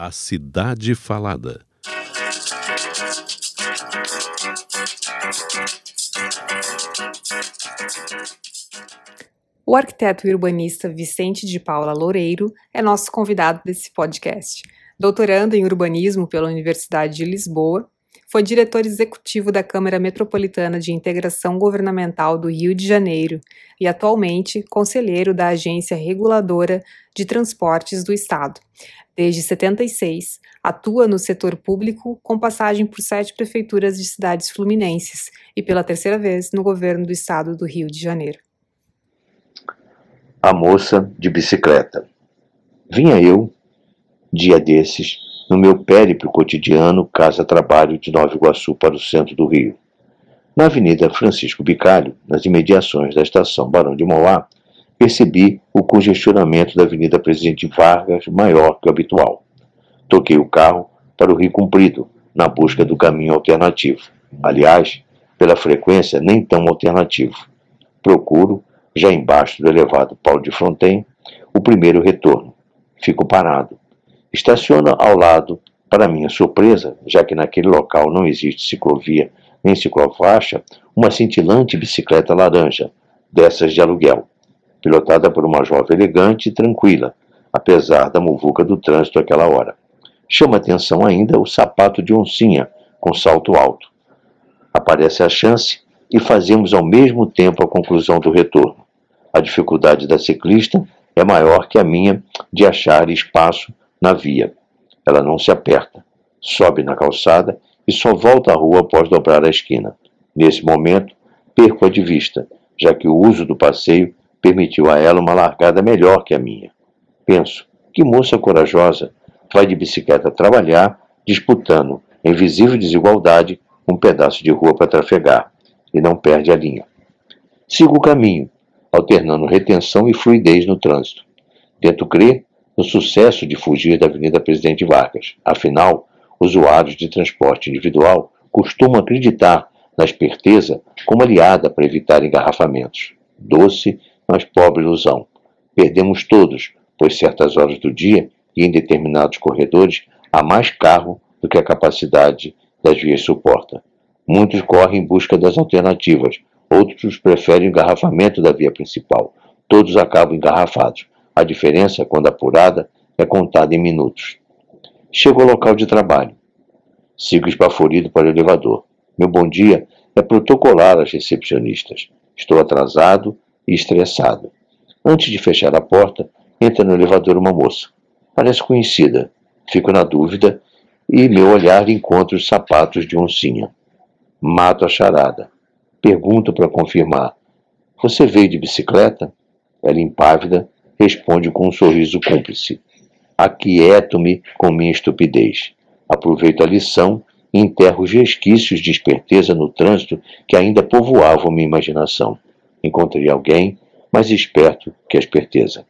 A Cidade Falada. O arquiteto e urbanista Vicente de Paula Loureiro é nosso convidado desse podcast. Doutorando em urbanismo pela Universidade de Lisboa, foi diretor executivo da Câmara Metropolitana de Integração Governamental do Rio de Janeiro e atualmente conselheiro da Agência Reguladora de Transportes do Estado. Desde 76, atua no setor público com passagem por sete prefeituras de cidades fluminenses e pela terceira vez no governo do estado do Rio de Janeiro. A moça de bicicleta. Vinha eu, dia desses, no meu périplo cotidiano casa-trabalho de Nova Iguaçu para o centro do Rio. Na Avenida Francisco Bicalho, nas imediações da estação Barão de Mauá, percebi o congestionamento da Avenida Presidente Vargas maior que o habitual. Toquei o carro para o Rio Comprido, na busca do caminho alternativo. Aliás, pela frequência nem tão alternativo. Procuro, já embaixo do elevado Paulo de Fronten, o primeiro retorno. Fico parado Estaciona ao lado, para minha surpresa, já que naquele local não existe ciclovia nem ciclofaixa, uma cintilante bicicleta laranja, dessas de aluguel, pilotada por uma jovem elegante e tranquila, apesar da muvuca do trânsito àquela hora. Chama atenção ainda o sapato de oncinha, com salto alto. Aparece a chance e fazemos ao mesmo tempo a conclusão do retorno. A dificuldade da ciclista é maior que a minha de achar espaço na via. Ela não se aperta, sobe na calçada e só volta à rua após dobrar a esquina. Nesse momento, perco-a de vista, já que o uso do passeio permitiu a ela uma largada melhor que a minha. Penso, que moça corajosa, vai de bicicleta trabalhar, disputando, em visível desigualdade, um pedaço de rua para trafegar, e não perde a linha. Sigo o caminho, alternando retenção e fluidez no trânsito. Tento crer no sucesso de fugir da Avenida Presidente Vargas. Afinal, usuários de transporte individual costumam acreditar na esperteza como aliada para evitar engarrafamentos. Doce, mas pobre ilusão. Perdemos todos, pois certas horas do dia e em determinados corredores há mais carro do que a capacidade das vias suporta. Muitos correm em busca das alternativas, outros preferem o engarrafamento da via principal. Todos acabam engarrafados. A diferença, quando apurada, é contada em minutos. Chego ao local de trabalho. Sigo esbaforido para o elevador. Meu bom dia é protocolar às recepcionistas. Estou atrasado e estressado. Antes de fechar a porta, entra no elevador uma moça. Parece conhecida. Fico na dúvida e meu olhar encontra os sapatos de oncinha. Mato a charada. Pergunto para confirmar. Você veio de bicicleta? Ela impávida responde com um sorriso cúmplice. Aquieto-me com minha estupidez. Aproveito a lição e enterro os resquícios de esperteza no trânsito que ainda povoavam minha imaginação. Encontrei alguém mais esperto que a esperteza.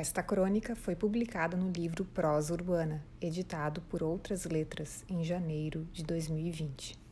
Esta crônica foi publicada no livro Prosa Urbana, editado por Outras Letras, em janeiro de 2020.